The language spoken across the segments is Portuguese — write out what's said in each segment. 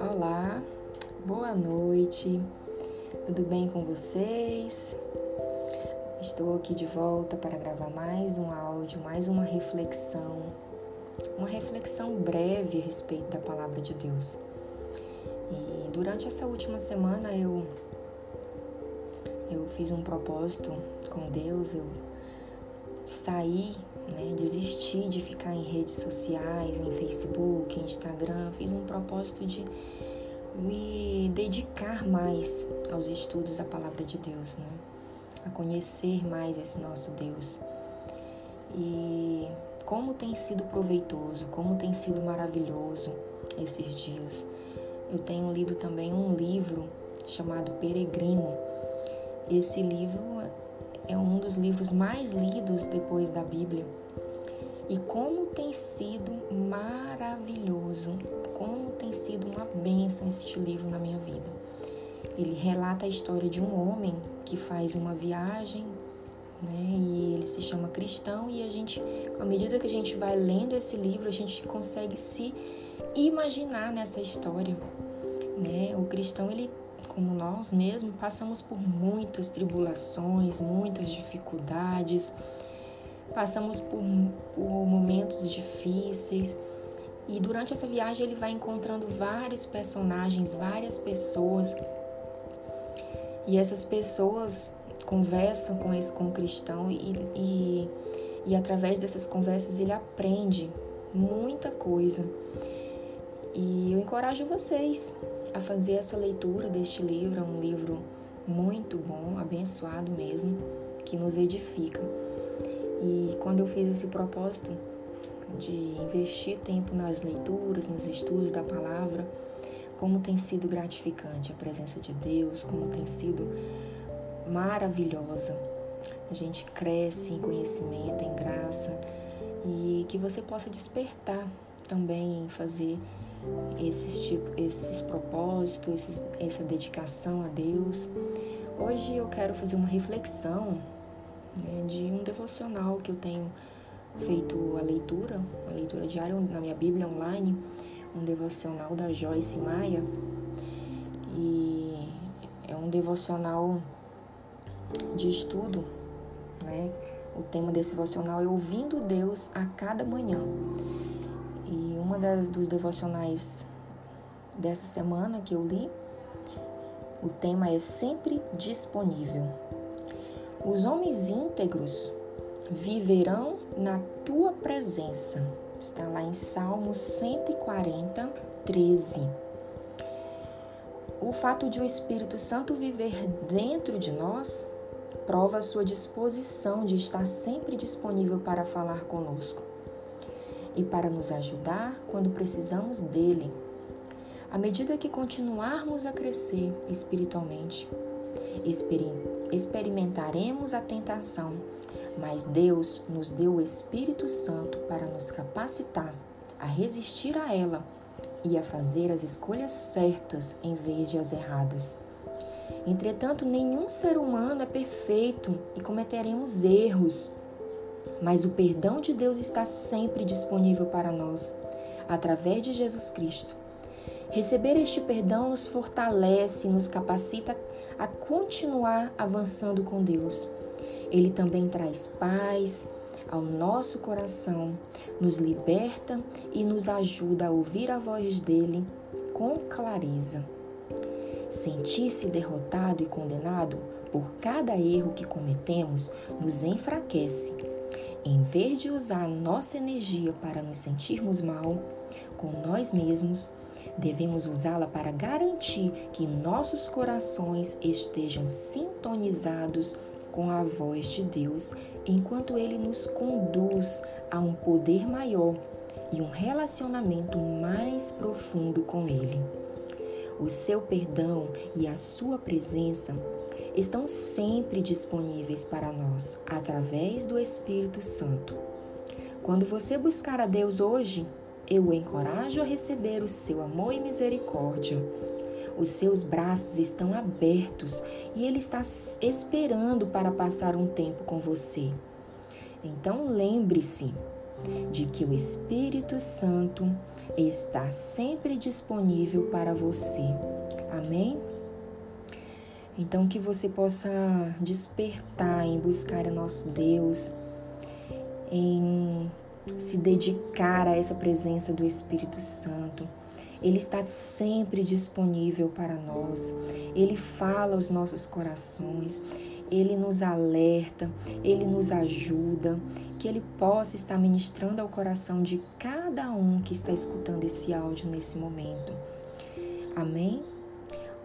Olá, boa noite, tudo bem com vocês? Estou aqui de volta para gravar mais um áudio, mais uma reflexão, uma reflexão breve a respeito da palavra de Deus. E durante essa última semana eu eu fiz um propósito com Deus, eu saí, né, desisti de ficar em redes sociais, em Facebook, Instagram, fiz um propósito de me dedicar mais aos estudos da palavra de Deus, né? A conhecer mais esse nosso Deus. E como tem sido proveitoso, como tem sido maravilhoso esses dias. Eu tenho lido também um livro chamado Peregrino. Esse livro é um dos livros mais lidos depois da Bíblia. E como tem sido maravilhoso, como tem sido uma bênção este livro na minha vida. Ele relata a história de um homem que faz uma viagem, né? E ele se chama cristão e a gente, à medida que a gente vai lendo esse livro, a gente consegue se imaginar nessa história, né? O cristão ele como nós mesmos, passamos por muitas tribulações, muitas dificuldades, passamos por, por momentos difíceis. E durante essa viagem ele vai encontrando vários personagens, várias pessoas. E essas pessoas conversam com esse com o cristão e, e, e através dessas conversas ele aprende muita coisa. E eu encorajo vocês a fazer essa leitura deste livro. É um livro muito bom, abençoado mesmo, que nos edifica. E quando eu fiz esse propósito de investir tempo nas leituras, nos estudos da palavra, como tem sido gratificante a presença de Deus, como tem sido maravilhosa. A gente cresce em conhecimento, em graça e que você possa despertar também em fazer esses, tipo, esses propósitos, esses, essa dedicação a Deus. Hoje eu quero fazer uma reflexão né, de um devocional que eu tenho feito a leitura, a leitura diária na minha Bíblia online, um devocional da Joyce Maia. E é um devocional de estudo, né? O tema desse devocional é ouvindo Deus a cada manhã. Uma das dos devocionais dessa semana que eu li, o tema é sempre disponível. Os homens íntegros viverão na tua presença. Está lá em Salmo 140, 13. O fato de o Espírito Santo viver dentro de nós prova a sua disposição de estar sempre disponível para falar conosco e para nos ajudar quando precisamos dele. À medida que continuarmos a crescer espiritualmente, experimentaremos a tentação, mas Deus nos deu o Espírito Santo para nos capacitar a resistir a ela e a fazer as escolhas certas em vez de as erradas. Entretanto, nenhum ser humano é perfeito e cometeremos erros mas o perdão de Deus está sempre disponível para nós, através de Jesus Cristo. Receber este perdão nos fortalece, nos capacita a continuar avançando com Deus. Ele também traz paz ao nosso coração, nos liberta e nos ajuda a ouvir a voz dele com clareza. Sentir-se derrotado e condenado por cada erro que cometemos nos enfraquece em vez de usar nossa energia para nos sentirmos mal com nós mesmos, devemos usá-la para garantir que nossos corações estejam sintonizados com a voz de Deus, enquanto Ele nos conduz a um poder maior e um relacionamento mais profundo com Ele. O seu perdão e a sua presença estão sempre disponíveis para nós através do Espírito Santo. Quando você buscar a Deus hoje, eu o encorajo a receber o seu amor e misericórdia. Os seus braços estão abertos e ele está esperando para passar um tempo com você. Então lembre-se de que o Espírito Santo está sempre disponível para você. Amém? Então que você possa despertar em buscar o nosso Deus, em se dedicar a essa presença do Espírito Santo. Ele está sempre disponível para nós. Ele fala aos nossos corações. Ele nos alerta, ele nos ajuda, que ele possa estar ministrando ao coração de cada um que está escutando esse áudio nesse momento. Amém?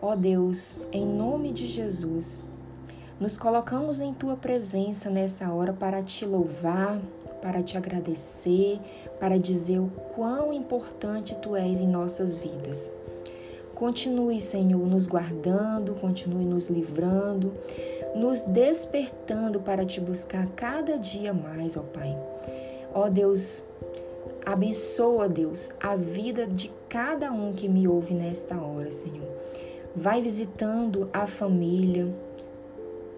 Ó Deus, em nome de Jesus, nos colocamos em tua presença nessa hora para te louvar, para te agradecer, para dizer o quão importante tu és em nossas vidas. Continue, Senhor, nos guardando, continue nos livrando, nos despertando para te buscar cada dia mais, ó Pai. Ó Deus, abençoa, Deus, a vida de cada um que me ouve nesta hora, Senhor. Vai visitando a família,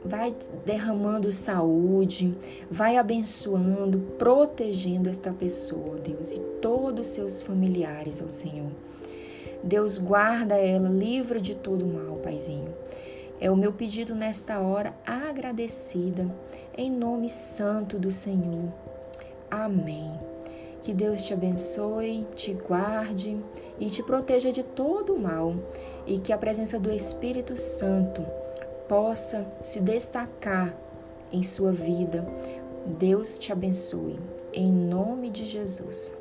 vai derramando saúde, vai abençoando, protegendo esta pessoa, Deus, e todos os seus familiares, ó Senhor. Deus guarda ela, livra de todo mal, Paizinho. É o meu pedido nesta hora, agradecida, em nome santo do Senhor. Amém. Que Deus te abençoe, te guarde e te proteja de todo o mal, e que a presença do Espírito Santo possa se destacar em sua vida. Deus te abençoe. Em nome de Jesus.